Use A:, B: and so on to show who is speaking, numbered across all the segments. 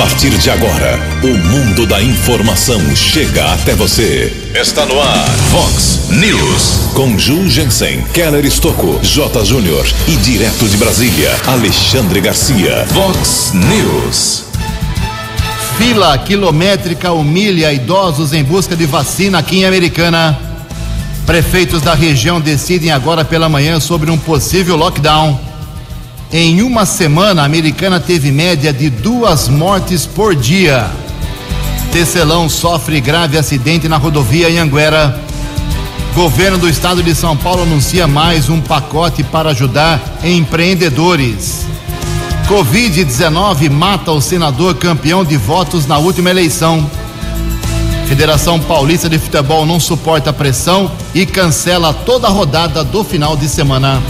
A: partir de agora, o mundo da informação chega até você. Está no ar, Fox News. Com Ju Jensen, Keller Estocco, J. Júnior e direto de Brasília, Alexandre Garcia. Fox News.
B: Fila quilométrica humilha idosos em busca de vacina aqui em Americana. Prefeitos da região decidem agora pela manhã sobre um possível lockdown. Em uma semana, a americana teve média de duas mortes por dia. Tecelão sofre grave acidente na rodovia Anhanguera. Governo do estado de São Paulo anuncia mais um pacote para ajudar empreendedores. Covid-19 mata o senador campeão de votos na última eleição. Federação Paulista de Futebol não suporta pressão e cancela toda a rodada do final de semana.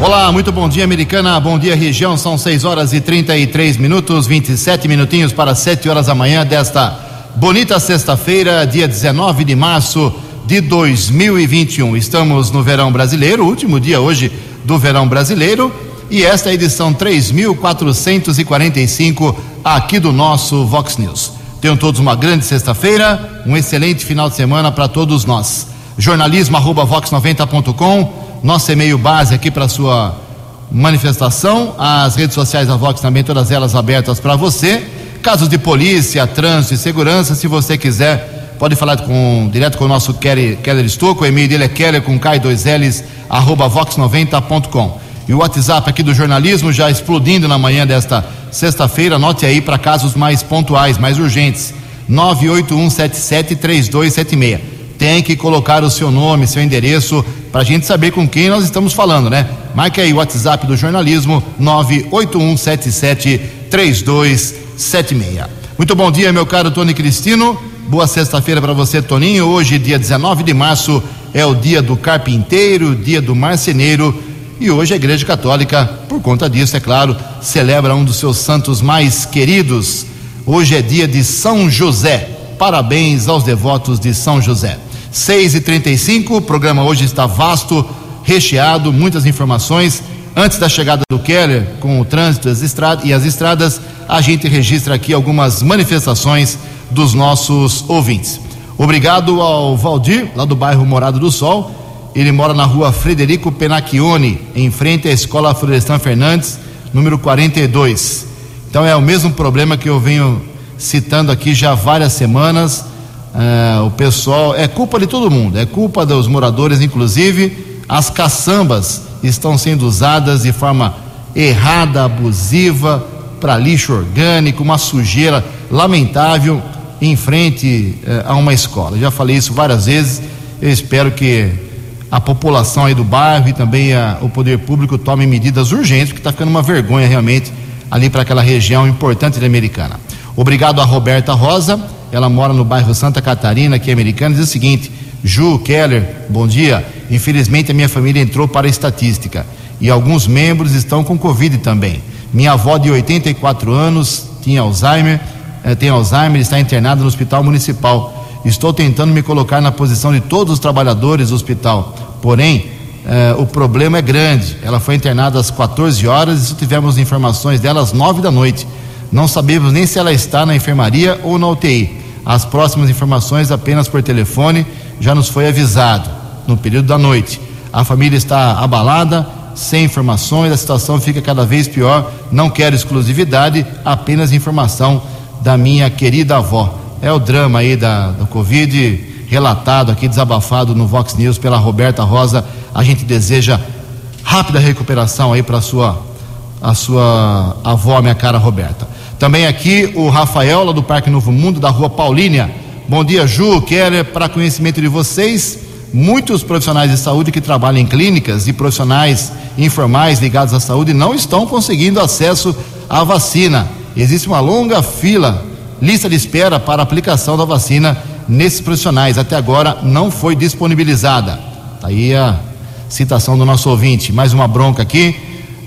B: Olá, muito bom dia, americana. Bom dia, região. São 6 horas e 33 minutos, 27 minutinhos para 7 horas da manhã desta bonita sexta-feira, dia 19 de março de 2021. Estamos no verão brasileiro, último dia hoje do verão brasileiro, e esta é a edição 3445 aqui do nosso Vox News. Tenham todos uma grande sexta-feira, um excelente final de semana para todos nós. Jornalismo arroba vox90.com nosso e-mail base aqui para sua manifestação, as redes sociais da Vox também, todas elas abertas para você. Casos de polícia, trânsito e segurança, se você quiser, pode falar com, direto com o nosso Keller, Keller Estouco, o e-mail dele é keller com K2Ls, arroba vox90.com. E o WhatsApp aqui do jornalismo já explodindo na manhã desta sexta-feira, anote aí para casos mais pontuais, mais urgentes. 981773276. Tem que colocar o seu nome, seu endereço, para a gente saber com quem nós estamos falando, né? Marque aí o WhatsApp do jornalismo 981773276. Muito bom dia, meu caro Tony Cristino. Boa sexta-feira para você, Toninho. Hoje, dia 19 de março, é o dia do carpinteiro, dia do marceneiro. E hoje a Igreja Católica, por conta disso, é claro, celebra um dos seus santos mais queridos. Hoje é dia de São José. Parabéns aos devotos de São José. 6 e 35 o programa hoje está vasto, recheado, muitas informações. Antes da chegada do Keller com o trânsito e as estradas, a gente registra aqui algumas manifestações dos nossos ouvintes. Obrigado ao Valdir, lá do bairro Morado do Sol. Ele mora na rua Frederico Penacchione, em frente à Escola Florestan Fernandes, número 42. Então é o mesmo problema que eu venho citando aqui já várias semanas é, o pessoal, é culpa de todo mundo, é culpa dos moradores, inclusive as caçambas estão sendo usadas de forma errada, abusiva, para lixo orgânico, uma sujeira lamentável em frente é, a uma escola. Já falei isso várias vezes, eu espero que a população aí do bairro e também a, o poder público tomem medidas urgentes, porque está ficando uma vergonha realmente ali para aquela região importante da Americana. Obrigado a Roberta Rosa ela mora no bairro Santa Catarina, aqui é americana, diz o seguinte: Ju, Keller, bom dia. Infelizmente a minha família entrou para a estatística e alguns membros estão com Covid também. Minha avó de 84 anos tinha Alzheimer, eh, tem Alzheimer, está internada no hospital municipal. Estou tentando me colocar na posição de todos os trabalhadores do hospital. Porém, eh, o problema é grande. Ela foi internada às 14 horas e tivemos informações dela às 9 da noite. Não sabemos nem se ela está na enfermaria ou na UTI. As próximas informações apenas por telefone já nos foi avisado no período da noite. A família está abalada, sem informações, a situação fica cada vez pior. Não quero exclusividade, apenas informação da minha querida avó. É o drama aí da, do Covid, relatado aqui, desabafado no Vox News pela Roberta Rosa. A gente deseja rápida recuperação aí para sua a sua avó, minha cara Roberta. Também aqui o Rafael, lá do Parque Novo Mundo, da Rua Paulínia. Bom dia, Ju. Quero, para conhecimento de vocês, muitos profissionais de saúde que trabalham em clínicas e profissionais informais ligados à saúde não estão conseguindo acesso à vacina. Existe uma longa fila, lista de espera para aplicação da vacina nesses profissionais. Até agora não foi disponibilizada. Tá aí a citação do nosso ouvinte. Mais uma bronca aqui.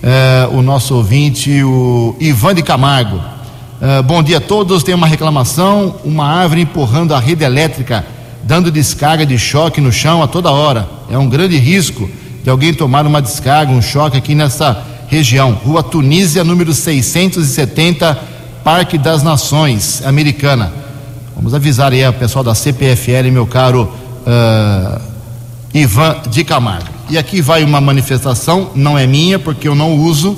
B: É, o nosso ouvinte, o Ivan de Camargo. Uh, bom dia a todos. Tem uma reclamação: uma árvore empurrando a rede elétrica, dando descarga de choque no chão a toda hora. É um grande risco de alguém tomar uma descarga, um choque aqui nessa região. Rua Tunísia, número 670, Parque das Nações Americana. Vamos avisar aí o pessoal da CPFL, meu caro uh, Ivan de Camargo. E aqui vai uma manifestação, não é minha, porque eu não uso,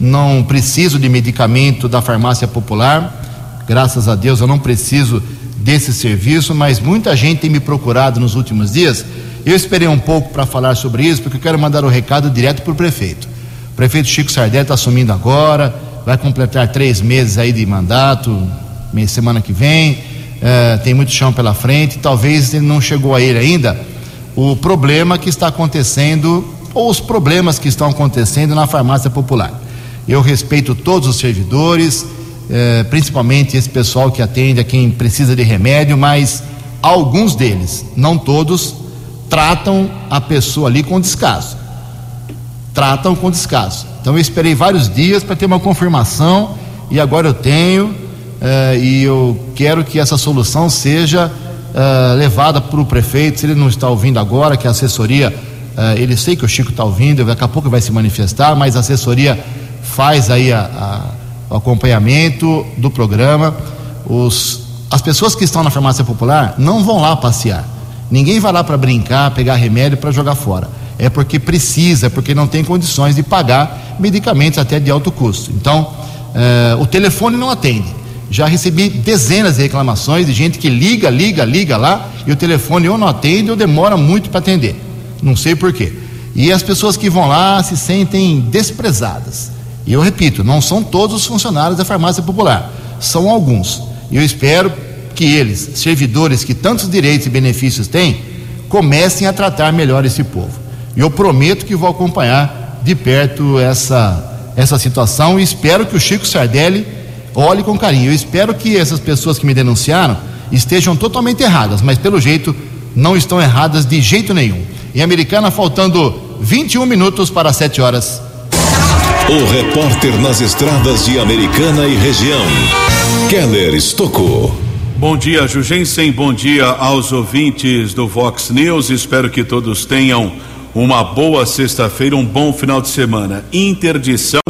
B: não preciso de medicamento da farmácia popular. Graças a Deus eu não preciso desse serviço, mas muita gente tem me procurado nos últimos dias. Eu esperei um pouco para falar sobre isso, porque eu quero mandar o um recado direto para o prefeito. O prefeito Chico Sardelli está assumindo agora, vai completar três meses aí de mandato, semana que vem, é, tem muito chão pela frente, talvez ele não chegou a ele ainda o problema que está acontecendo, ou os problemas que estão acontecendo na farmácia popular. Eu respeito todos os servidores, eh, principalmente esse pessoal que atende a quem precisa de remédio, mas alguns deles, não todos, tratam a pessoa ali com descaso. Tratam com descaso. Então eu esperei vários dias para ter uma confirmação e agora eu tenho eh, e eu quero que essa solução seja uh, levada para o prefeito, se ele não está ouvindo agora, que a assessoria, uh, ele sei que o Chico está ouvindo, daqui a pouco vai se manifestar, mas a assessoria faz aí a, a, o acompanhamento do programa. Os, as pessoas que estão na farmácia popular não vão lá passear. Ninguém vai lá para brincar, pegar remédio para jogar fora. É porque precisa, é porque não tem condições de pagar medicamentos até de alto custo. Então, uh, o telefone não atende. Já recebi dezenas de reclamações de gente que liga, liga, liga lá e o telefone ou não atende ou demora muito para atender. Não sei porquê. E as pessoas que vão lá se sentem desprezadas. E eu repito, não são todos os funcionários da farmácia popular, são alguns. E eu espero que eles, servidores que tantos direitos e benefícios têm, comecem a tratar melhor esse povo. E eu prometo que vou acompanhar de perto essa, essa situação e espero que o Chico Sardelli olhe com carinho. Eu espero que essas pessoas que me denunciaram estejam totalmente erradas, mas pelo jeito não estão erradas de jeito nenhum. Em Americana, faltando 21 minutos para 7 horas.
A: O repórter nas estradas de Americana e região, Keller Estocou.
C: Bom dia, Jugensen. Bom dia aos ouvintes do Vox News. Espero que todos tenham uma boa sexta-feira, um bom final de semana. Interdição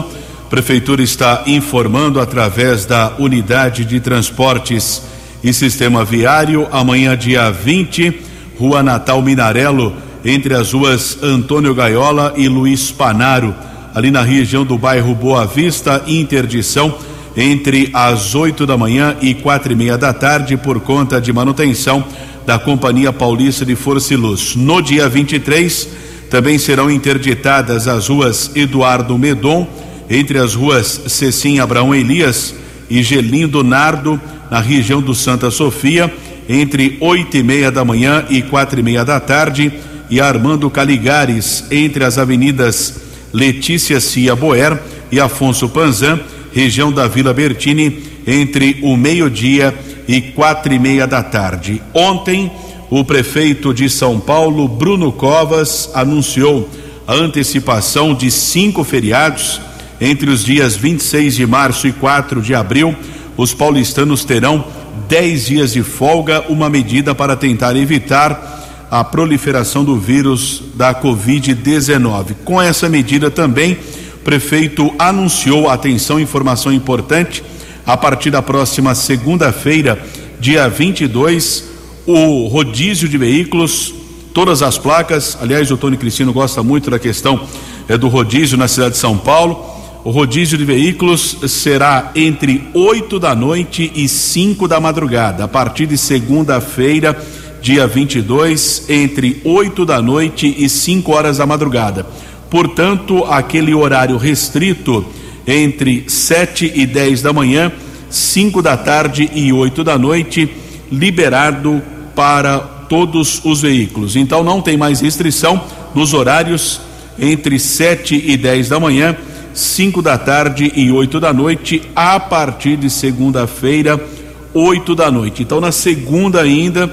C: Prefeitura está informando através da Unidade de Transportes e Sistema Viário, amanhã, dia 20, Rua Natal Minarelo, entre as ruas Antônio Gaiola e Luiz Panaro, ali na região do bairro Boa Vista, interdição entre as 8 da manhã e quatro e meia da tarde por conta de manutenção da Companhia Paulista de Força e Luz. No dia 23, também serão interditadas as ruas Eduardo Medon entre as ruas Cecim Abraão Elias e Gelindo Nardo, na região do Santa Sofia, entre oito e meia da manhã e quatro e meia da tarde, e Armando Caligares, entre as avenidas Letícia Cia Boer e Afonso Panzan, região da Vila Bertini, entre o meio-dia e quatro e meia da tarde. Ontem, o prefeito de São Paulo, Bruno Covas, anunciou a antecipação de cinco feriados entre os dias 26 de março e 4 de abril, os paulistanos terão 10 dias de folga, uma medida para tentar evitar a proliferação do vírus da Covid-19. Com essa medida também, o prefeito anunciou, atenção, informação importante, a partir da próxima segunda-feira, dia 22, o rodízio de veículos, todas as placas, aliás, o Tony Cristino gosta muito da questão é, do rodízio na cidade de São Paulo o rodízio de veículos será entre 8 da noite e 5 da madrugada, a partir de segunda-feira, dia 22, entre 8 da noite e 5 horas da madrugada. Portanto, aquele horário restrito entre 7 e 10 da manhã, 5 da tarde e 8 da noite, liberado para todos os veículos. Então não tem mais restrição nos horários entre 7 e 10 da manhã 5 da tarde e 8 da noite, a partir de segunda-feira, 8 da noite. Então, na segunda ainda,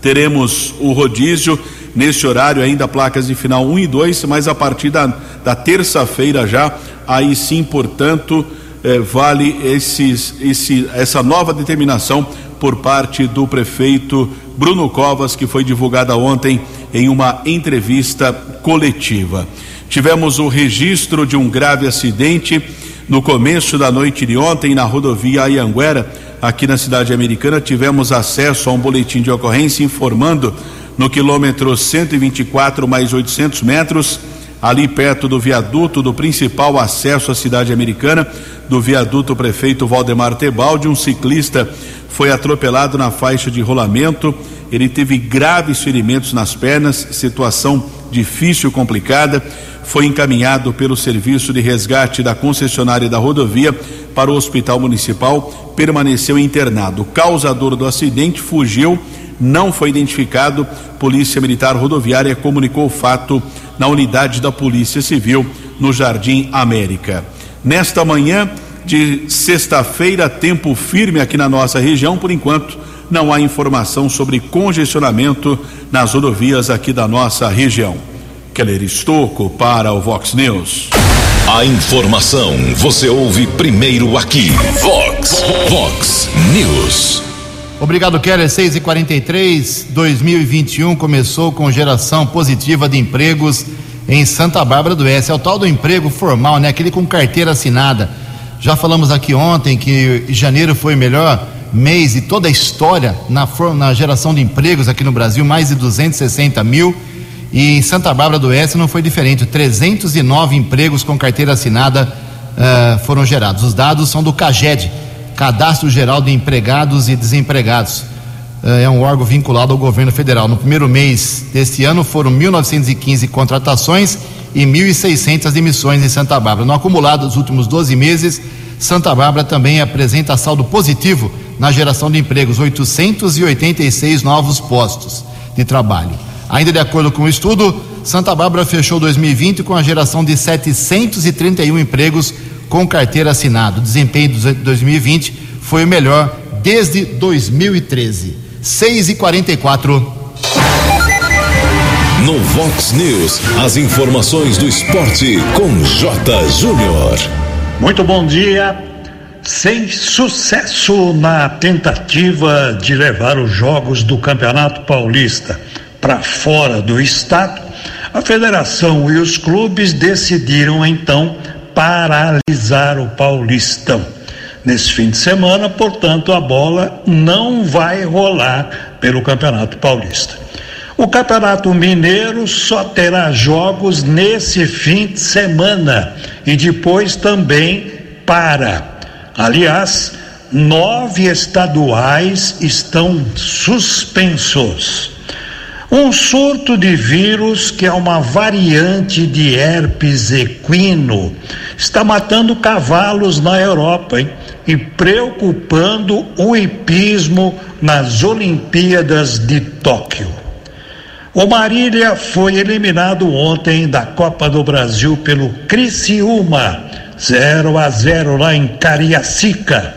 C: teremos o rodízio, nesse horário ainda placas de final 1 e 2, mas a partir da, da terça-feira já, aí sim, portanto, eh, vale esses, esse, essa nova determinação por parte do prefeito Bruno Covas, que foi divulgada ontem em uma entrevista coletiva. Tivemos o registro de um grave acidente No começo da noite de ontem, na rodovia Ayanguera, aqui na cidade americana, tivemos acesso a um boletim de ocorrência informando no quilômetro 124 mais 800 metros, ali perto do viaduto do principal acesso à cidade americana, do viaduto prefeito Valdemar Tebaldi, um ciclista foi atropelado na faixa de rolamento. Ele teve graves ferimentos nas pernas, situação difícil, complicada. Foi encaminhado pelo serviço de resgate da concessionária da rodovia para o hospital municipal, permaneceu internado. O causador do acidente fugiu não foi identificado. Polícia Militar Rodoviária comunicou o fato na unidade da Polícia Civil no Jardim América. Nesta manhã de sexta-feira, tempo firme aqui na nossa região, por enquanto não há informação sobre congestionamento nas rodovias aqui da nossa região. Keller Estocco para o Vox News.
A: A informação você ouve primeiro aqui. Vox, Vox News.
B: Obrigado, Keller. 6 e 43 2021 começou com geração positiva de empregos em Santa Bárbara do Oeste. É o tal do emprego formal, né? Aquele com carteira assinada. Já falamos aqui ontem que janeiro foi melhor mês de toda a história na, na geração de empregos aqui no Brasil, mais de 260 mil. E em Santa Bárbara do Oeste não foi diferente. 309 empregos com carteira assinada uh, foram gerados. Os dados são do CAGED Cadastro Geral de Empregados e Desempregados. É um órgão vinculado ao governo federal. No primeiro mês deste ano foram 1.915 contratações e 1.600 demissões em Santa Bárbara. No acumulado dos últimos 12 meses, Santa Bárbara também apresenta saldo positivo na geração de empregos, 886 novos postos de trabalho. Ainda de acordo com o estudo, Santa Bárbara fechou 2020 com a geração de 731 empregos com carteira assinada. O desempenho de 2020 foi o melhor desde 2013. 6 e 44
A: No Vox News, as informações do esporte com J. Júnior.
D: Muito bom dia. Sem sucesso na tentativa de levar os jogos do Campeonato Paulista para fora do estado, a federação e os clubes decidiram então paralisar o Paulistão. Nesse fim de semana, portanto, a bola não vai rolar pelo Campeonato Paulista. O Campeonato Mineiro só terá jogos nesse fim de semana e depois também para. Aliás, nove estaduais estão suspensos. Um surto de vírus, que é uma variante de herpes equino, está matando cavalos na Europa hein? e preocupando o hipismo nas Olimpíadas de Tóquio. O Marília foi eliminado ontem da Copa do Brasil pelo Criciúma, 0 a 0 lá em Cariacica.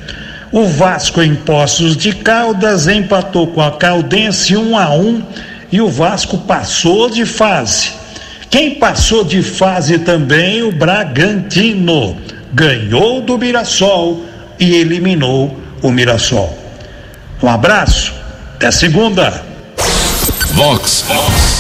D: O Vasco em Poços de Caldas empatou com a Caldense 1 a 1 e o Vasco passou de fase. Quem passou de fase também, o Bragantino, ganhou do Mirassol e eliminou o Mirassol. Um abraço, até segunda.
A: Vox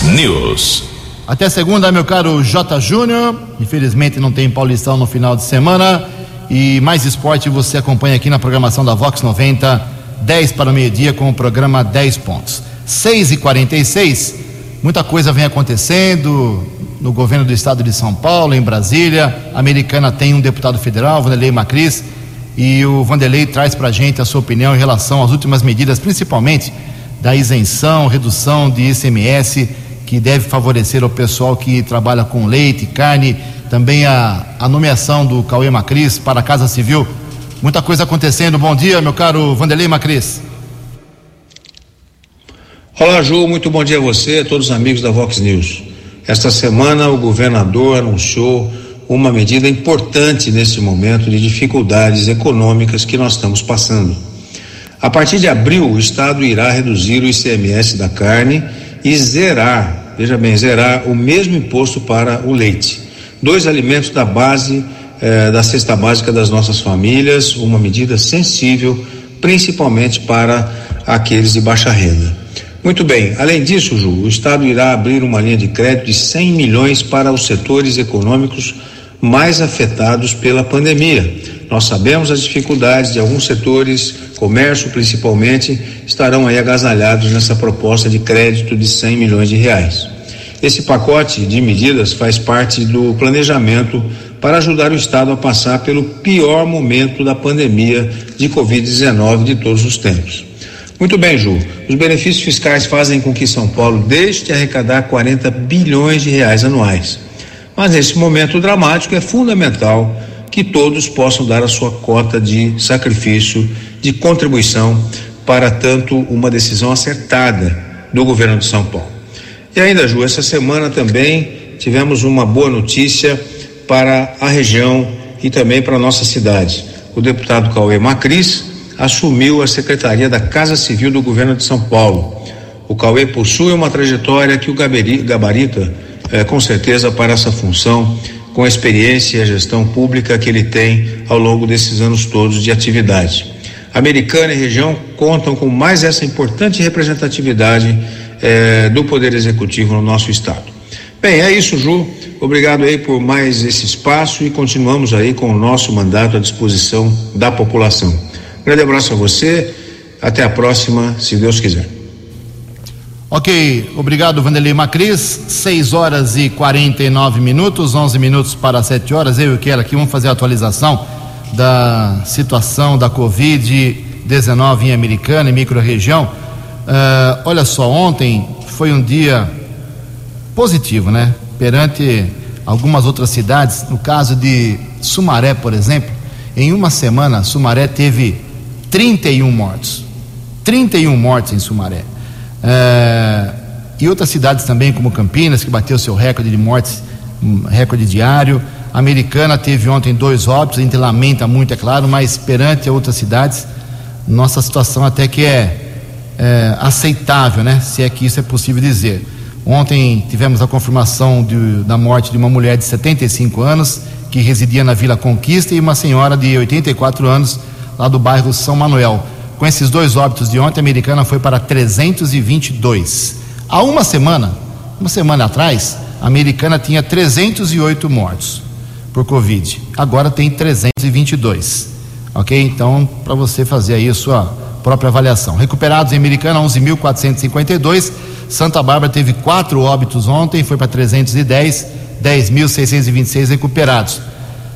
A: News.
B: Até segunda, meu caro J. Júnior. Infelizmente não tem Paulistão no final de semana. E mais esporte você acompanha aqui na programação da Vox 90, 10 para o meio-dia, com o programa 10 pontos. 6 e 46 muita coisa vem acontecendo no governo do estado de São Paulo, em Brasília. A americana tem um deputado federal, Vanderlei Macris, e o Vanderlei traz para a gente a sua opinião em relação às últimas medidas, principalmente da isenção, redução de ICMS, que deve favorecer o pessoal que trabalha com leite, carne, também a, a nomeação do Cauê Macris para a Casa Civil. Muita coisa acontecendo. Bom dia, meu caro Vanderlei Macris.
E: Olá, Ju, muito bom dia a você, a todos os amigos da Vox News. Esta semana, o governador anunciou uma medida importante nesse momento de dificuldades econômicas que nós estamos passando. A partir de abril, o Estado irá reduzir o ICMS da carne e zerar, veja bem, zerar o mesmo imposto para o leite. Dois alimentos da base eh, da cesta básica das nossas famílias, uma medida sensível, principalmente para aqueles de baixa renda. Muito bem. Além disso, Ju, o Estado irá abrir uma linha de crédito de 100 milhões para os setores econômicos mais afetados pela pandemia. Nós sabemos as dificuldades de alguns setores, comércio principalmente, estarão aí agasalhados nessa proposta de crédito de 100 milhões de reais. Esse pacote de medidas faz parte do planejamento para ajudar o Estado a passar pelo pior momento da pandemia de Covid-19 de todos os tempos. Muito bem, Ju. Os benefícios fiscais fazem com que São Paulo deixe de arrecadar 40 bilhões de reais anuais. Mas nesse momento dramático é fundamental que todos possam dar a sua cota de sacrifício, de contribuição para tanto uma decisão acertada do governo de São Paulo. E ainda, Ju, essa semana também tivemos uma boa notícia para a região e também para a nossa cidade. O deputado Cauê Macris assumiu a secretaria da Casa Civil do governo de São Paulo. O Cauê possui uma trajetória que o gabarita, é, com certeza, para essa função, com a experiência e a gestão pública que ele tem ao longo desses anos todos de atividade. Americana e região contam com mais essa importante representatividade é, do Poder Executivo no nosso Estado. Bem, é isso, Ju. Obrigado aí por mais esse espaço e continuamos aí com o nosso mandato à disposição da população. Grande abraço a você. Até a próxima, se Deus quiser.
B: Ok, obrigado Vanderlei Macris. 6 horas e 49 minutos, 11 minutos para 7 horas. Eu e o Kela aqui vamos fazer a atualização da situação da Covid-19 em Americana, em micro-região. Uh, olha só, ontem foi um dia positivo, né? Perante algumas outras cidades, no caso de Sumaré, por exemplo, em uma semana, Sumaré teve 31 mortos. 31 mortos em Sumaré. É, e outras cidades também, como Campinas, que bateu seu recorde de mortes, um recorde diário. A Americana teve ontem dois óbitos, a gente lamenta muito, é claro, mas perante outras cidades, nossa situação até que é, é aceitável, né? Se é que isso é possível dizer. Ontem tivemos a confirmação de, da morte de uma mulher de 75 anos que residia na Vila Conquista e uma senhora de 84 anos lá do bairro São Manuel. Com esses dois óbitos de ontem, a americana foi para 322. Há uma semana, uma semana atrás, a americana tinha 308 mortos por Covid. Agora tem 322. Ok? Então, para você fazer aí a sua própria avaliação. Recuperados em Americana, 11.452. Santa Bárbara teve quatro óbitos ontem, foi para 310. 10.626 recuperados.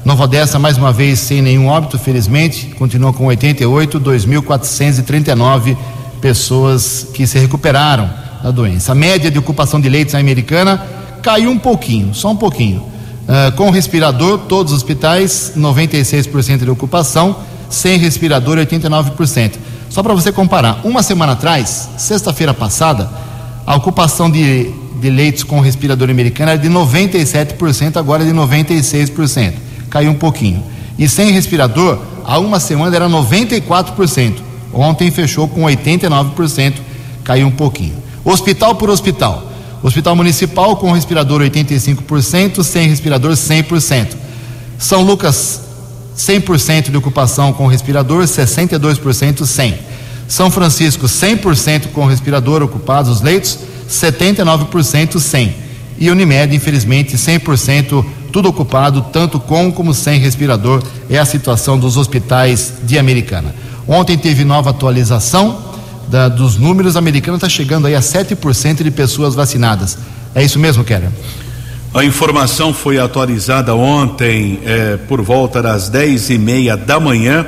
B: Nova Odessa, mais uma vez, sem nenhum óbito, felizmente, continua com 88, 2.439 pessoas que se recuperaram da doença. A média de ocupação de leitos na americana caiu um pouquinho, só um pouquinho. Uh, com respirador, todos os hospitais, 96% de ocupação, sem respirador, 89%. Só para você comparar, uma semana atrás, sexta-feira passada, a ocupação de, de leitos com respirador americano era de 97%, agora é de 96% caiu um pouquinho. E sem respirador, há uma semana era 94%. Ontem fechou com 89%, caiu um pouquinho. Hospital por hospital. Hospital Municipal com respirador 85%, sem respirador 100%. São Lucas 100% de ocupação com respirador, 62% sem. São Francisco 100% com respirador ocupados os leitos, 79% sem. E Unimed, infelizmente, 100% tudo ocupado, tanto com como sem respirador, é a situação dos hospitais de Americana. Ontem teve nova atualização da, dos números, a Americana está chegando aí a 7% de pessoas vacinadas. É isso mesmo, Keller?
C: A informação foi atualizada ontem é, por volta das 10 e meia da manhã,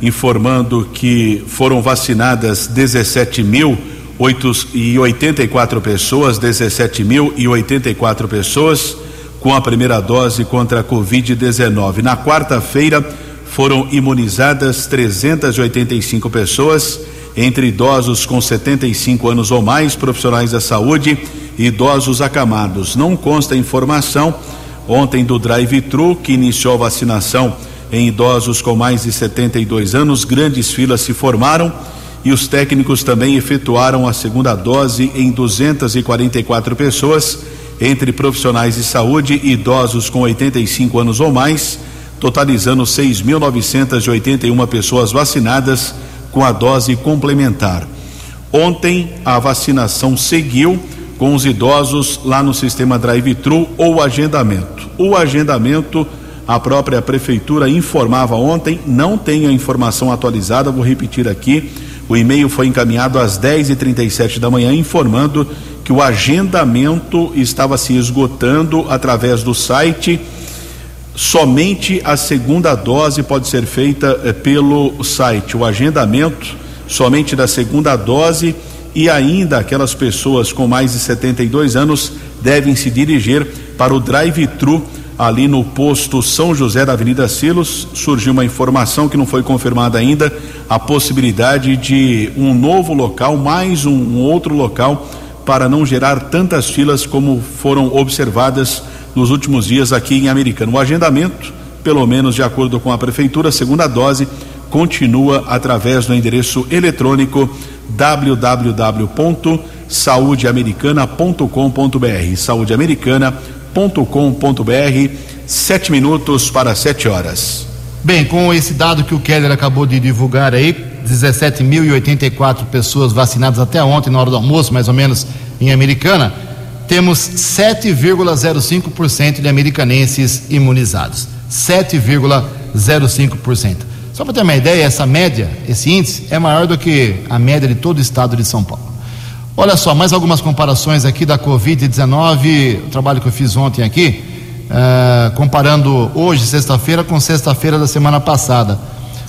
C: informando que foram vacinadas 17 mil e 84 pessoas, 17 mil e 84 pessoas com a primeira dose contra a Covid-19. Na quarta-feira foram imunizadas 385 pessoas, entre idosos com 75 anos ou mais, profissionais da saúde e idosos acamados. Não consta informação ontem do drive-thru que iniciou a vacinação em idosos com mais de 72 anos, grandes filas se formaram e os técnicos também efetuaram a segunda dose em 244 pessoas entre profissionais de saúde e idosos com 85 anos ou mais, totalizando 6.981 pessoas vacinadas com a dose complementar. Ontem a vacinação seguiu com os idosos lá no sistema drive-thru ou agendamento. O agendamento A própria prefeitura informava ontem, não tenho a informação atualizada, vou repetir aqui. O e-mail foi encaminhado às 10h37 da manhã, informando que o agendamento estava se esgotando através do site. Somente a segunda dose pode ser feita eh, pelo site. O agendamento somente da segunda dose e ainda aquelas pessoas com mais de 72 anos devem se dirigir para o drive-thru ali no posto São José da Avenida Silos. Surgiu uma informação que não foi confirmada ainda, a possibilidade de um novo local, mais um, um outro local, para não gerar tantas filas como foram observadas nos últimos dias aqui em Americana. O agendamento, pelo menos de acordo com a prefeitura, segunda dose, continua através do endereço eletrônico www.saudeamericana.com.br. Saudeamericana.com.br, sete minutos para sete horas.
B: Bem, com esse dado que o Keller acabou de divulgar aí, 17.084 pessoas vacinadas até ontem, na hora do almoço, mais ou menos, em Americana, temos 7,05% de americanenses imunizados. 7,05%. Só para ter uma ideia, essa média, esse índice, é maior do que a média de todo o estado de São Paulo. Olha só, mais algumas comparações aqui da Covid-19, o trabalho que eu fiz ontem aqui, uh, comparando hoje, sexta-feira, com sexta-feira da semana passada.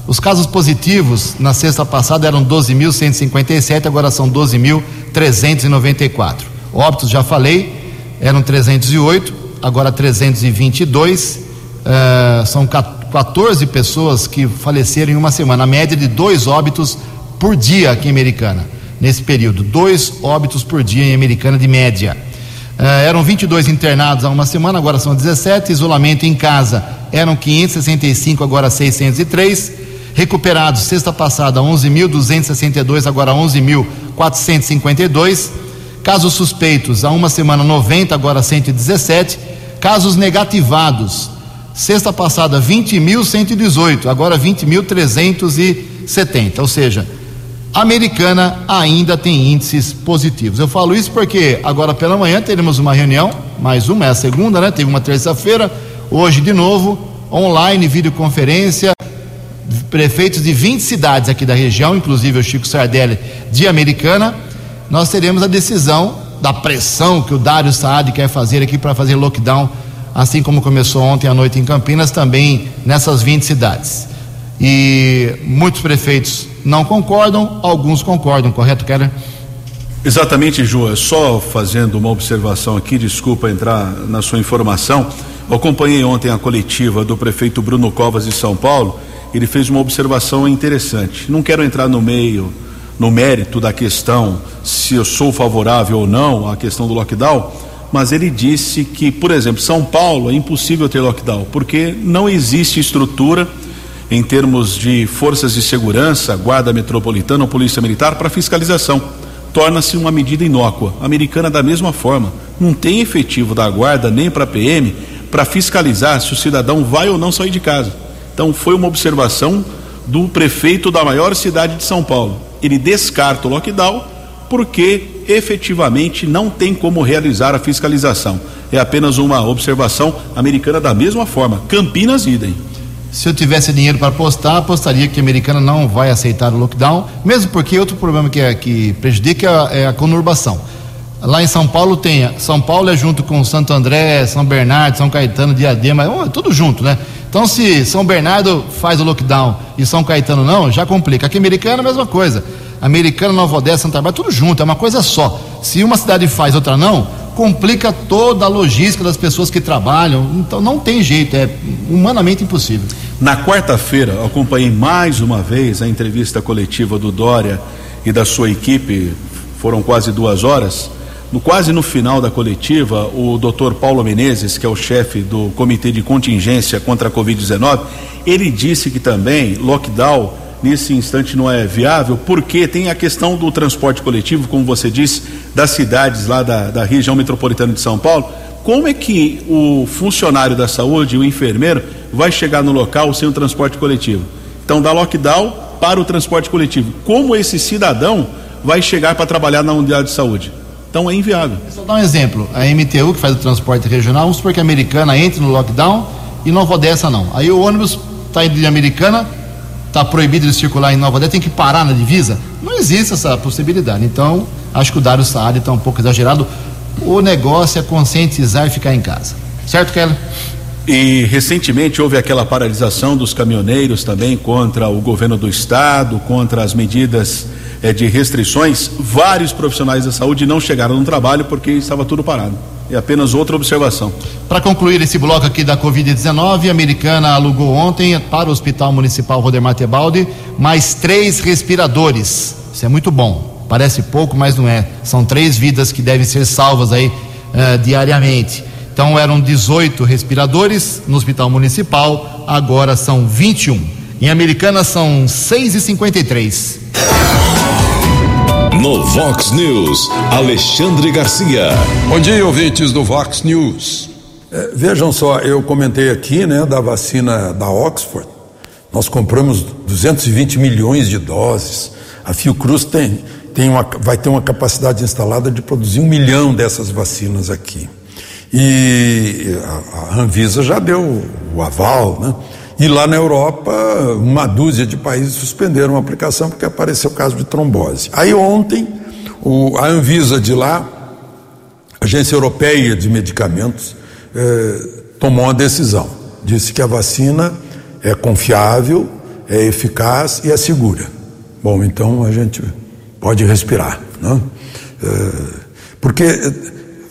B: Os casos positivos na sexta passada eram 12.157, agora são 12.394. Óbitos, já falei, eram 308, agora 322. Uh, são 14 14 pessoas que faleceram em uma semana, a média de dois óbitos por dia aqui em Americana, nesse período. Dois óbitos por dia em Americana de média. Uh, eram 22 internados há uma semana, agora são 17. Isolamento em casa eram 565, agora 603. Recuperados, sexta passada, 11.262, agora 11.452. Casos suspeitos, há uma semana 90, agora 117. Casos negativados, Sexta passada, 20.118, agora 20.370. Ou seja, americana ainda tem índices positivos. Eu falo isso porque agora pela manhã teremos uma reunião, mais uma, é a segunda, né? Teve uma terça-feira, hoje de novo, online, videoconferência, prefeitos de 20 cidades aqui da região, inclusive o Chico Sardelli de Americana. Nós teremos a decisão da pressão que o Dário Saad quer fazer aqui para fazer lockdown assim como começou ontem à noite em Campinas, também nessas 20 cidades. E muitos prefeitos não concordam, alguns concordam, correto, Keller?
C: Exatamente, Ju. Só fazendo uma observação aqui, desculpa entrar na sua informação. Eu acompanhei ontem a coletiva do prefeito Bruno Covas de São Paulo. Ele fez uma observação interessante. Não quero entrar no meio, no mérito da questão, se eu sou favorável ou não à questão do lockdown mas ele disse que, por exemplo, São Paulo é impossível ter lockdown, porque não existe estrutura em termos de forças de segurança, guarda metropolitana ou polícia militar para fiscalização. Torna-se uma medida inócua. Americana da mesma forma, não tem efetivo da guarda nem para a PM para fiscalizar se o cidadão vai ou não sair de casa. Então foi uma observação do prefeito da maior cidade de São Paulo. Ele descarta o lockdown porque efetivamente não tem como realizar a fiscalização. É apenas uma observação americana da mesma forma. Campinas idem.
B: Se eu tivesse dinheiro para apostar, apostaria que a americana não vai aceitar o lockdown, mesmo porque outro problema que, é, que prejudica é a conurbação. Lá em São Paulo tem, São Paulo é junto com Santo André, São Bernardo, São Caetano, Diadema, é tudo junto, né? Então se São Bernardo faz o lockdown e São Caetano não, já complica. Aqui Americana é a mesma coisa. Americana, Nova Odessa, Santa Bárbara, tudo junto, é uma coisa só. Se uma cidade faz, outra não, complica toda a logística das pessoas que trabalham. Então não tem jeito, é humanamente impossível.
C: Na quarta-feira, acompanhei mais uma vez a entrevista coletiva do Dória e da sua equipe, foram quase duas horas. No, quase no final da coletiva, o doutor Paulo Menezes, que é o chefe do Comitê de Contingência contra a Covid-19, ele disse que também lockdown nesse instante não é viável, porque tem a questão do transporte coletivo, como você disse, das cidades lá da, da região metropolitana de São Paulo. Como é que o funcionário da saúde, o enfermeiro, vai chegar no local sem o transporte coletivo? Então, dá lockdown para o transporte coletivo. Como esse cidadão vai chegar para trabalhar na unidade de saúde? Então é inviável.
B: Só dar um exemplo: a MTU, que faz o transporte regional, vamos supor que a americana entre no lockdown e Nova Odessa não. Aí o ônibus está indo de Americana, está proibido de circular em Nova Odessa, tem que parar na divisa. Não existe essa possibilidade. Então, acho que o Dário Saad está um pouco exagerado. O negócio é conscientizar e ficar em casa. Certo, Kelly?
C: E recentemente houve aquela paralisação dos caminhoneiros também contra o governo do estado, contra as medidas eh, de restrições. Vários profissionais da saúde não chegaram no trabalho porque estava tudo parado. É apenas outra observação.
B: Para concluir esse bloco aqui da Covid-19, a americana alugou ontem para o Hospital Municipal Rodemar Tebaldi mais três respiradores. Isso é muito bom. Parece pouco, mas não é. São três vidas que devem ser salvas aí uh, diariamente. Então eram 18 respiradores no Hospital Municipal, agora são 21. Em Americana são 6 e 53
A: No Vox News, Alexandre Garcia.
F: Bom dia, ouvintes do Vox News.
G: É, vejam só, eu comentei aqui, né, da vacina da Oxford. Nós compramos 220 milhões de doses. A Fiocruz tem, tem uma, vai ter uma capacidade instalada de produzir um milhão dessas vacinas aqui. E a, Anvisa já deu o aval, né? E lá na Europa, uma dúzia de países suspenderam a aplicação porque apareceu caso de trombose. Aí ontem, o, a Anvisa de lá, Agência Europeia de Medicamentos, eh, tomou uma decisão. Disse que a vacina é confiável, é eficaz e é segura. Bom, então a gente pode respirar, né? Eh, porque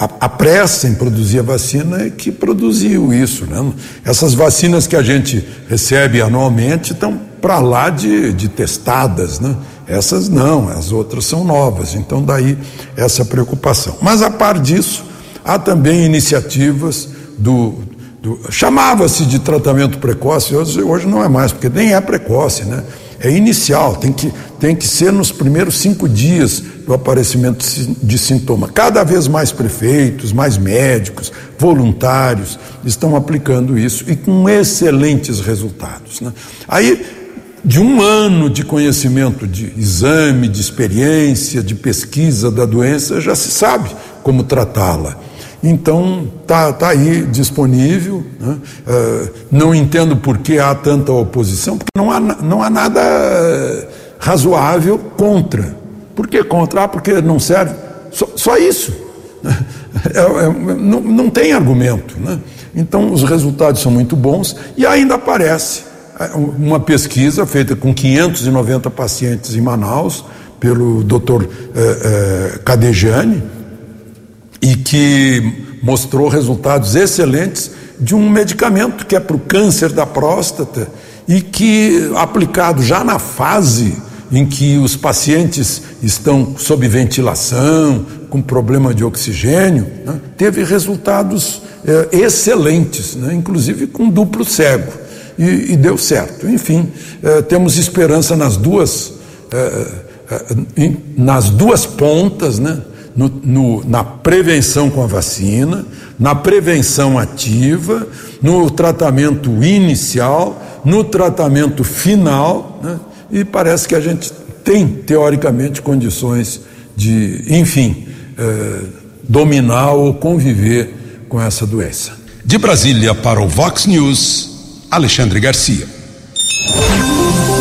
G: a, a, pressa em produzir a vacina é que produziu isso. Né? Essas vacinas que a gente recebe anualmente estão para lá de, de testadas, né? Essas não, as outras são novas, então daí essa preocupação. Mas a par disso, há também iniciativas do, do chamava-se de tratamento precoce, hoje, hoje não é mais, porque nem é precoce, né? É inicial, tem que, tem que ser nos primeiros cinco dias do aparecimento de sintoma. Cada vez mais prefeitos, mais médicos, voluntários estão aplicando isso e com excelentes resultados. Né? Aí, de um ano de conhecimento de exame, de experiência, de pesquisa da doença, já se sabe como tratá-la. Então, está tá aí disponível. Né? Uh, não entendo por que há tanta oposição, porque não há, não há nada razoável contra. Por que contra? Ah, porque não serve. Só, só isso. É, é, não, não tem argumento. Né? Então, os resultados são muito bons e ainda aparece é, uma pesquisa feita com 590 pacientes em Manaus, pelo Dr. Eh, eh, Cadejani, e que mostrou resultados excelentes de um medicamento que é para o câncer da próstata e que, aplicado já na fase em que os pacientes estão sob ventilação, com problema de oxigênio, né, teve resultados eh, excelentes, né, inclusive com duplo cego, e, e deu certo. Enfim, eh, temos esperança nas duas, eh, nas duas pontas, né, no, no, na prevenção com a vacina, na prevenção ativa, no tratamento inicial, no tratamento final, né? e parece que a gente tem, teoricamente, condições de, enfim, eh, dominar ou conviver com essa doença.
F: De Brasília para o Vox News, Alexandre Garcia.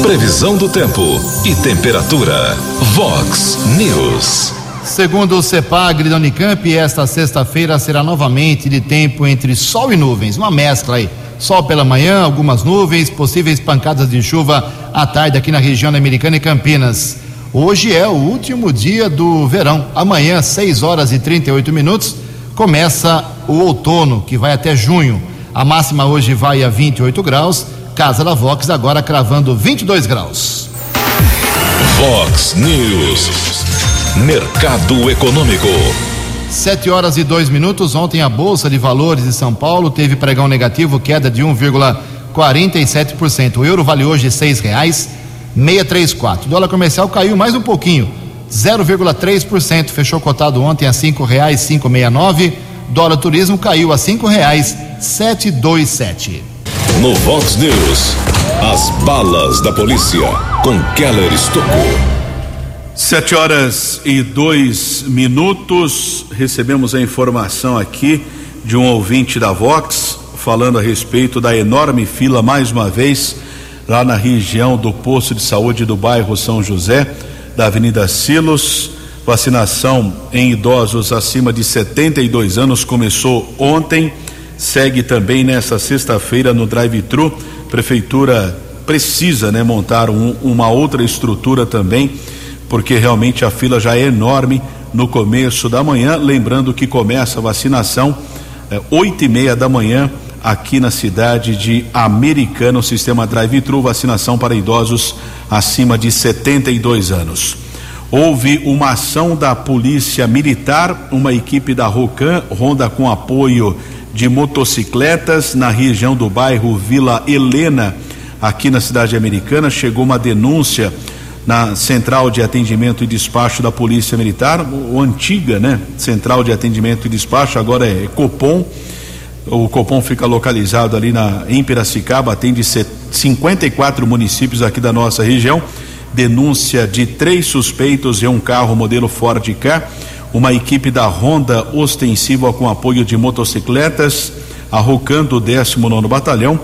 A: Previsão do tempo e temperatura. Vox News.
B: Segundo o CEPAG da Unicamp, esta sexta-feira será novamente de tempo entre sol e nuvens, uma mescla aí. Sol pela manhã, algumas nuvens, possíveis pancadas de chuva à tarde aqui na região americana e Campinas. Hoje é o último dia do verão. Amanhã, 6 horas e 38 minutos, começa o outono, que vai até junho. A máxima hoje vai a 28 graus. Casa da Vox agora cravando 22 graus.
A: Vox News. Mercado Econômico.
B: Sete horas e dois minutos. Ontem a Bolsa de Valores de São Paulo teve pregão negativo, queda de 1,47%. O euro vale hoje seis reais 634. O dólar comercial caiu mais um pouquinho, 0,3%. Fechou cotado ontem a cinco reais 569. Dólar turismo caiu a cinco reais 727.
A: No Vox News, as balas da polícia com Keller Estocou.
C: Sete horas e dois minutos, recebemos a informação aqui de um ouvinte da Vox falando a respeito da enorme fila, mais uma vez, lá na região do posto de saúde do bairro São José, da Avenida Silos. Vacinação em idosos acima de 72 anos começou ontem, segue também nesta sexta-feira no drive-thru. Prefeitura precisa, né, montar um, uma outra estrutura também, porque realmente a fila já é enorme no começo da manhã. Lembrando que começa a vacinação é, oito e meia da manhã aqui na cidade de Americana, o sistema drive-thru, vacinação para idosos acima de 72 anos. Houve uma ação da Polícia Militar, uma equipe da Rocan, ronda com apoio de motocicletas na região do bairro Vila Helena, aqui na cidade americana. Chegou uma denúncia na Central de Atendimento e Despacho da Polícia Militar, o antiga, né? Central de Atendimento e Despacho, agora é Copom. O Copom fica localizado ali na em Piracicaba, atende 54 municípios aqui da nossa região denúncia de três suspeitos em um carro modelo Ford K. Uma equipe da Honda ostensiva com apoio de motocicletas, arrocando o 19 Batalhão,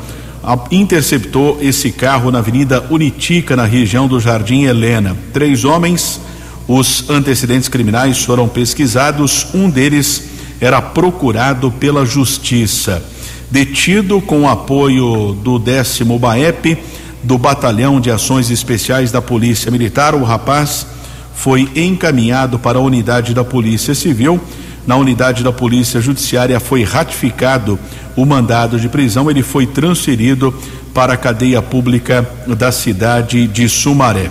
C: interceptou esse carro na Avenida Unitica, na região do Jardim Helena. Três homens, os antecedentes criminais foram pesquisados, um deles era procurado pela Justiça. Detido com apoio do décimo BAEP, do Batalhão de Ações Especiais da Polícia Militar. O rapaz foi encaminhado para a unidade da Polícia Civil. Na unidade da Polícia Judiciária foi ratificado o mandado de prisão. Ele foi transferido para a cadeia pública da cidade de Sumaré.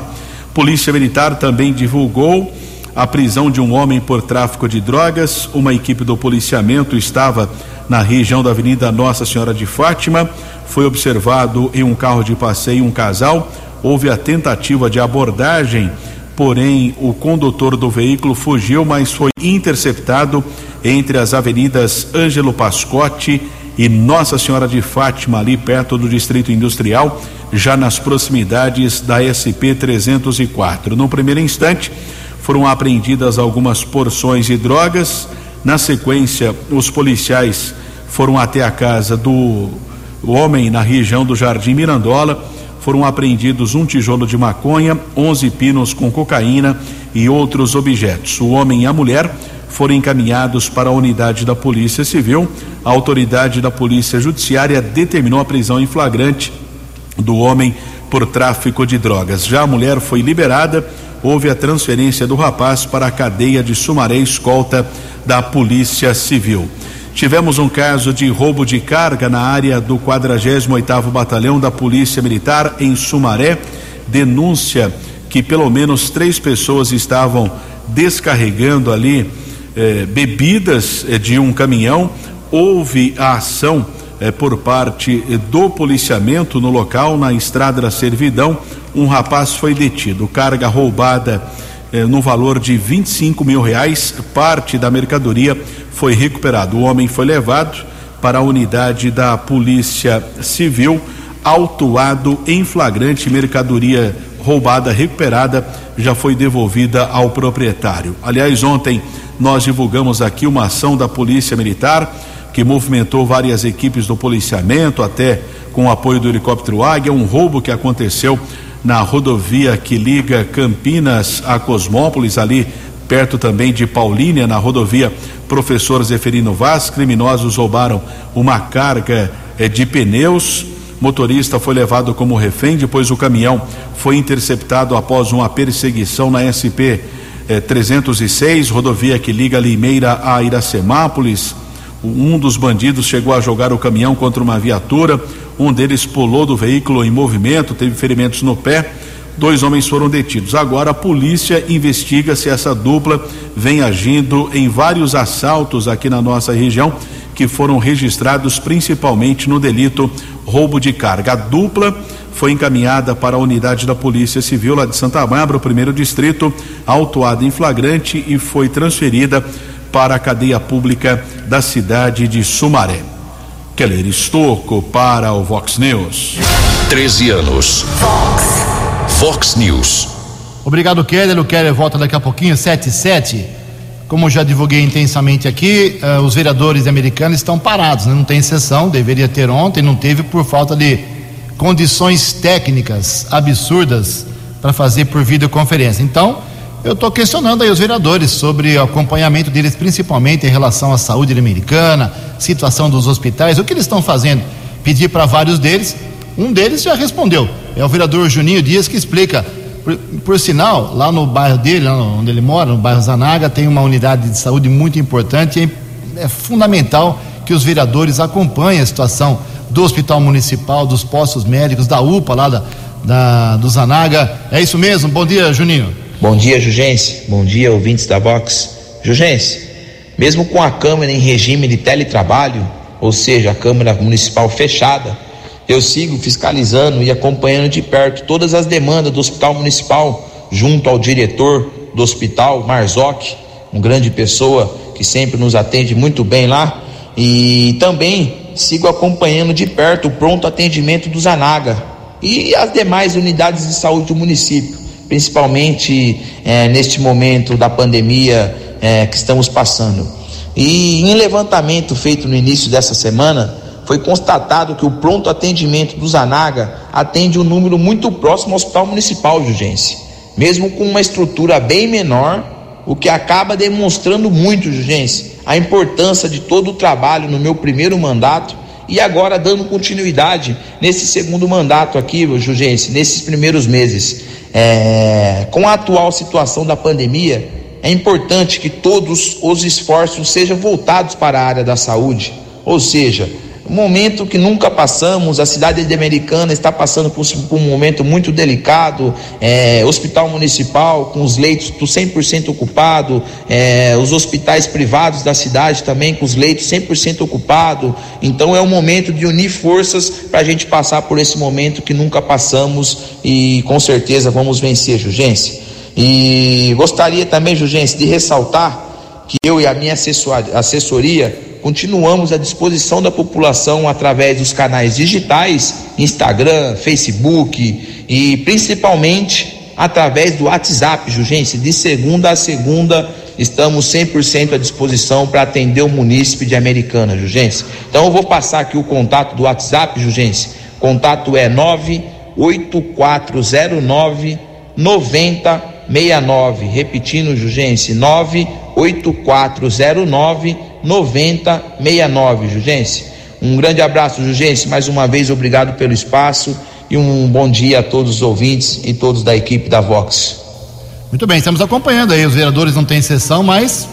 C: Polícia Militar também divulgou a prisão de um homem por tráfico de drogas. Uma equipe do policiamento estava na região da Avenida Nossa Senhora de Fátima. Foi observado em um carro de passeio um casal. Houve a tentativa de abordagem, porém o condutor do veículo fugiu, mas foi interceptado entre as avenidas Ângelo Pascotti e Nossa Senhora de Fátima, ali perto do Distrito Industrial, já nas proximidades da SP 304. No primeiro instante, foram apreendidas algumas porções de drogas na sequência, os policiais foram até a casa do homem na região do Jardim Mirandola. Foram apreendidos um tijolo de maconha, 11 pinos com cocaína e outros objetos. O homem e a mulher foram encaminhados para a unidade da Polícia Civil. A autoridade da Polícia Judiciária determinou a prisão em flagrante do homem por tráfico de drogas. Já a mulher foi liberada houve a transferência do rapaz para a cadeia de Sumaré Escolta da Polícia Civil. Tivemos um caso de roubo de carga na área do 48º Batalhão da Polícia Militar em Sumaré. Denúncia que pelo menos três pessoas estavam descarregando ali eh, bebidas eh, de um caminhão. Houve a ação eh, por parte eh, do policiamento no local, na estrada da Servidão um rapaz foi detido. Carga roubada eh, no valor de 25 mil reais. Parte da mercadoria foi recuperada. O homem foi levado para a unidade da Polícia Civil, autuado em flagrante. Mercadoria roubada, recuperada, já foi devolvida ao proprietário. Aliás, ontem nós divulgamos aqui uma ação da Polícia Militar que movimentou várias equipes do policiamento, até com o apoio do helicóptero Águia, um roubo que aconteceu na rodovia que liga Campinas a Cosmópolis, ali perto também de Paulínia, na rodovia Professor Zeferino Vaz. Criminosos roubaram uma carga eh, de pneus. Motorista foi levado como refém, depois o caminhão foi interceptado após uma perseguição na SP 306, eh, rodovia que liga Limeira a Iracemápolis. Um dos bandidos chegou a jogar o caminhão contra uma viatura. Um deles pulou do veículo em movimento, teve ferimentos no pé. Dois homens foram detidos. Agora a polícia investiga se essa dupla vem agindo em vários assaltos aqui na nossa região que foram registrados principalmente no delito roubo de carga. A dupla foi encaminhada para a unidade da Polícia Civil lá de Santa Bárbara, o primeiro distrito, autuada em flagrante e foi transferida para a cadeia pública da cidade de Sumaré. Keller Estocco para o Vox News.
A: 13 anos. Vox. Vox News.
B: Obrigado, Keller. O Keller volta daqui a pouquinho, 7 e 7. como já divulguei intensamente aqui, uh, os vereadores americanos estão parados, né? não tem sessão, deveria ter ontem, não teve por falta de condições técnicas absurdas para fazer por videoconferência. Então, eu estou questionando aí os vereadores sobre o acompanhamento deles, principalmente em relação à saúde americana, situação dos hospitais, o que eles estão fazendo. Pedir para vários deles, um deles já respondeu, é o vereador Juninho Dias que explica. Por, por, sinal, lá no bairro dele, onde ele mora, no bairro Zanaga, tem uma unidade de saúde muito importante e é, é fundamental que os vereadores acompanhem a situação do Hospital Municipal, dos postos médicos, da UPA lá da, da, do Zanaga. É isso mesmo? Bom dia, Juninho.
H: Bom dia, Jugense. Bom dia, ouvintes da Vox. Jugense, mesmo com a Câmara em regime de teletrabalho, ou seja, a Câmara Municipal fechada, eu sigo fiscalizando e acompanhando de perto todas as demandas do Hospital Municipal, junto ao diretor do hospital, Marzocchi, uma grande pessoa que sempre nos atende muito bem lá, e também sigo acompanhando de perto o pronto atendimento do Zanaga e as demais unidades de saúde do município, principalmente é, neste momento da pandemia é, que estamos passando. E em levantamento feito no início dessa semana, foi constatado que o pronto atendimento do Zanaga atende um número muito próximo ao Hospital Municipal de Urgência, mesmo com uma estrutura bem menor, o que acaba demonstrando muito, Urgência, a importância de todo o trabalho no meu primeiro mandato e agora dando continuidade nesse segundo mandato aqui, Jugense, nesses primeiros meses. É, com a atual situação da pandemia, é importante que todos os esforços sejam voltados para a área da saúde, ou seja, um momento que nunca passamos, a cidade de Americana está passando por, um momento muito delicado, é, hospital municipal com os leitos 100% ocupado, é, os hospitais privados da cidade também com os leitos 100% ocupado, então é um momento de unir forças para a gente passar por esse momento que nunca passamos e com certeza vamos vencer, Jugência. E gostaria também, Jugência, de ressaltar que eu e a minha assessoria continuamos à disposição da população através dos canais digitais, Instagram, Facebook e principalmente através do WhatsApp, Jurgência. De segunda a segunda estamos 100% à disposição para atender o munícipe de Americana, Jurgência. Então eu vou passar aqui o contato do WhatsApp, Jurgência. Contato é 98409 9069. Repetindo, Jurgência, 98409 9069, Jugência. Um grande abraço, Jugência. Mais uma vez, obrigado pelo espaço e um bom dia a todos os ouvintes e todos da equipe da Vox.
B: Muito bem, estamos acompanhando aí. Os vereadores não têm sessão, mas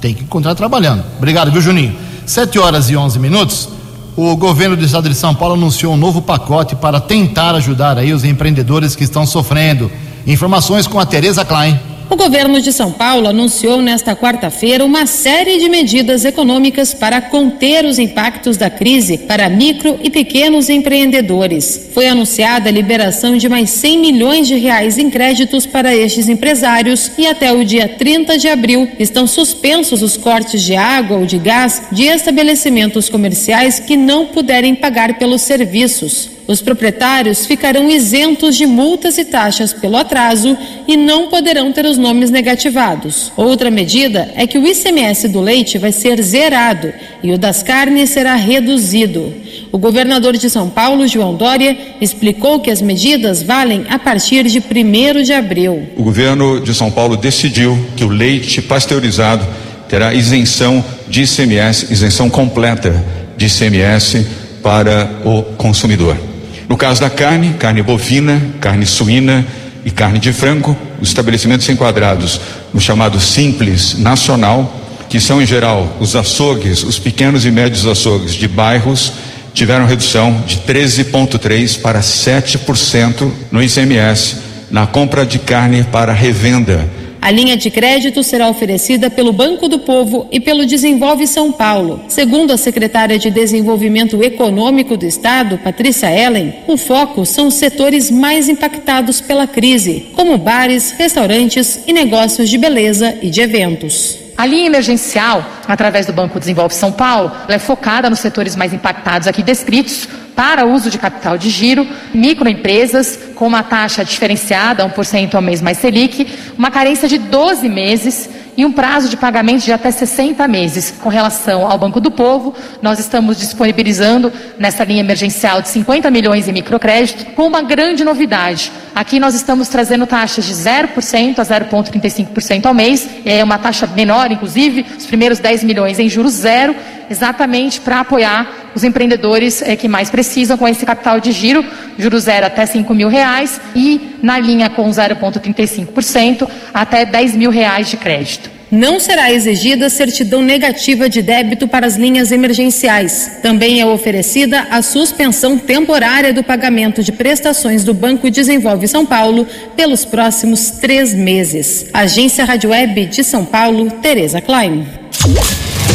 B: tem que encontrar trabalhando. Obrigado, viu, Juninho? Sete horas e onze minutos. O governo do estado de São Paulo anunciou um novo pacote para tentar ajudar aí os empreendedores que estão sofrendo. Informações com a Tereza Klein.
I: O governo de São Paulo anunciou nesta quarta-feira uma série de medidas econômicas para conter os impactos da crise para micro e pequenos empreendedores. Foi anunciada a liberação de mais 100 milhões de reais em créditos para estes empresários e até o dia 30 de abril estão suspensos os cortes de água ou de gás de estabelecimentos comerciais que não puderem pagar pelos serviços. Os proprietários ficarão isentos de multas e taxas pelo atraso e não poderão ter os nomes negativados. Outra medida é que o ICMS do leite vai ser zerado e o das carnes será reduzido. O governador de São Paulo, João Dória, explicou que as medidas valem a partir de 1 de abril.
J: O governo de São Paulo decidiu que o leite pasteurizado terá isenção de ICMS, isenção completa de ICMS para o consumidor. No caso da carne, carne bovina, carne suína e carne de frango, os estabelecimentos enquadrados no chamado Simples Nacional, que são em geral os açougues, os pequenos e médios açougues de bairros, tiveram redução de 13,3% para 7% no ICMS na compra de carne para revenda
I: a linha de crédito será oferecida pelo Banco do Povo e pelo Desenvolve São Paulo. Segundo a secretária de Desenvolvimento Econômico do Estado, Patrícia Ellen, o foco são os setores mais impactados pela crise, como bares, restaurantes e negócios de beleza e de eventos.
K: A linha emergencial, através do Banco Desenvolve São Paulo, é focada nos setores mais impactados aqui descritos, para uso de capital de giro, microempresas com uma taxa diferenciada, 1% ao mês mais Selic, uma carência de 12 meses e um prazo de pagamento de até 60 meses. Com relação ao Banco do Povo, nós estamos disponibilizando nessa linha emergencial de 50 milhões em microcrédito, com uma grande novidade. Aqui nós estamos trazendo taxas de 0% a 0,35% ao mês, é uma taxa menor, inclusive, os primeiros 10 milhões em juros zero, exatamente para apoiar os empreendedores é, que mais precisam com esse capital de giro, juros zero até 5 mil reais e na linha com 0,35% até 10 mil reais de crédito.
I: Não será exigida certidão negativa de débito para as linhas emergenciais. Também é oferecida a suspensão temporária do pagamento de prestações do Banco Desenvolve São Paulo pelos próximos três meses. Agência Rádio Web de São Paulo, Tereza Klein.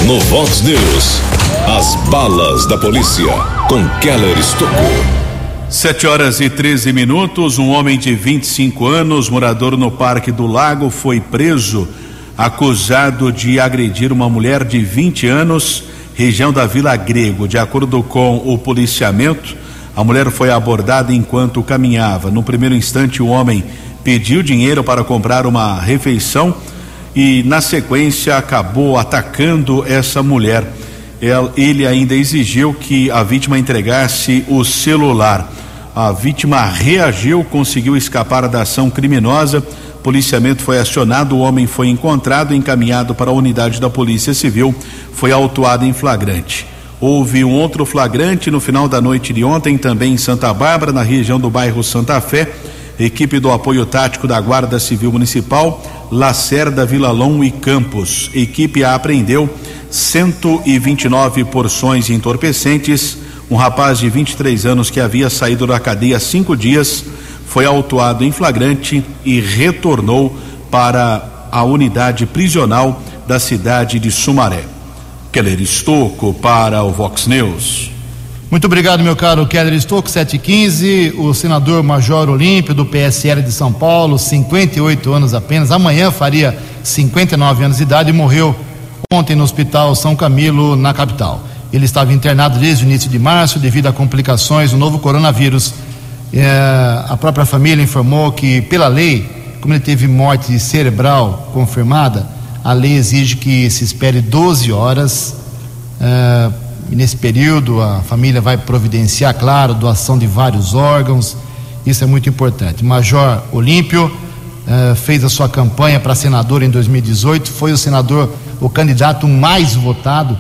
A: No Vox News, as balas da polícia com Keller Estocou.
C: Sete horas e 13 minutos. Um homem de 25 anos, morador no Parque do Lago, foi preso, acusado de agredir uma mulher de 20 anos, região da Vila Grego. De acordo com o policiamento, a mulher foi abordada enquanto caminhava. No primeiro instante, o homem pediu dinheiro para comprar uma refeição e, na sequência, acabou atacando essa mulher. Ele ainda exigiu que a vítima entregasse o celular. A vítima reagiu, conseguiu escapar da ação criminosa. Policiamento foi acionado, o homem foi encontrado, encaminhado para a unidade da Polícia Civil, foi autuado em flagrante. Houve um outro flagrante no final da noite de ontem, também em Santa Bárbara, na região do bairro Santa Fé. Equipe do apoio tático da Guarda Civil Municipal, Lacerda, Vilalão e Campos. Equipe apreendeu 129 porções entorpecentes um rapaz de 23 anos que havia saído da cadeia há cinco dias foi autuado em flagrante e retornou para a unidade prisional da cidade de Sumaré. Keller Estocco para o Vox News.
B: Muito obrigado, meu caro Keller Estocco, 715. O senador Major Olímpio, do PSL de São Paulo, 58 anos apenas, amanhã faria 59 anos de idade, morreu ontem no Hospital São Camilo, na capital. Ele estava internado desde o início de março devido a complicações do novo coronavírus. É, a própria família informou que, pela lei, como ele teve morte cerebral confirmada, a lei exige que se espere 12 horas. É, nesse período, a família vai providenciar, claro, doação de vários órgãos. Isso é muito importante. Major Olímpio é, fez a sua campanha para senador em 2018, foi o senador, o candidato mais votado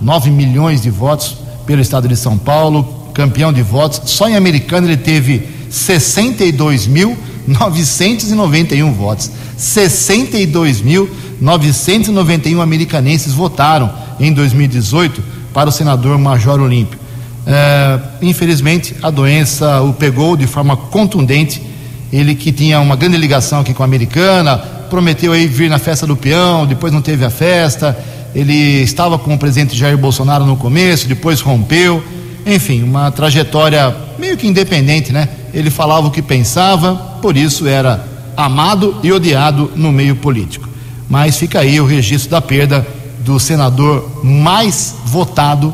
B: 9 milhões de votos pelo estado de São Paulo, campeão de votos. Só em Americana ele teve 62.991 votos. 62.991 americanenses votaram em 2018 para o senador Major Olímpio. É, infelizmente, a doença o pegou de forma contundente. Ele que tinha uma grande ligação aqui com a americana, prometeu aí vir na festa do peão, depois não teve a festa ele estava com o presidente Jair Bolsonaro no começo, depois rompeu. Enfim, uma trajetória meio que independente, né? Ele falava o que pensava, por isso era amado e odiado no meio político. Mas fica aí o registro da perda do senador mais votado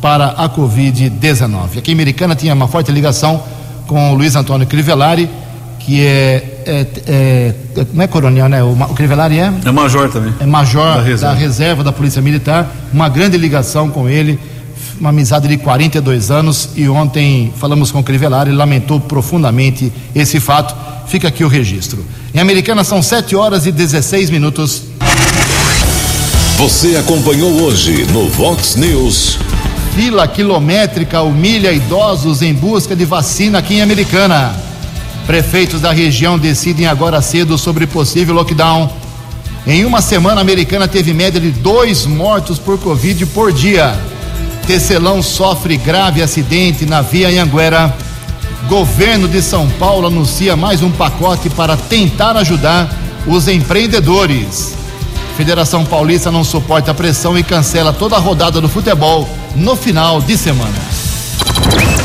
B: para a Covid-19. Aqui em Americana tinha uma forte ligação com o Luiz Antônio Crivellari, que é, é, é, não é coronel, né? O, o Crivellari é?
C: É major também.
B: É major da reserva. da reserva da Polícia Militar, uma grande ligação com ele, uma amizade de 42 anos e ontem falamos com o Crivellari, ele lamentou profundamente esse fato. Fica aqui o registro. Em Americana são 7 horas e 16 minutos.
A: Você acompanhou hoje no Vox News.
B: Fila quilométrica humilha idosos em busca de vacina aqui em Americana. Prefeitos da região decidem agora cedo sobre possível lockdown. Em uma semana, a americana teve média de dois mortos por Covid por dia. Tecelão sofre grave acidente na via Anhanguera. Governo de São Paulo anuncia mais um pacote para tentar ajudar os empreendedores. Federação Paulista não suporta a pressão e cancela toda a rodada do futebol no final de semana.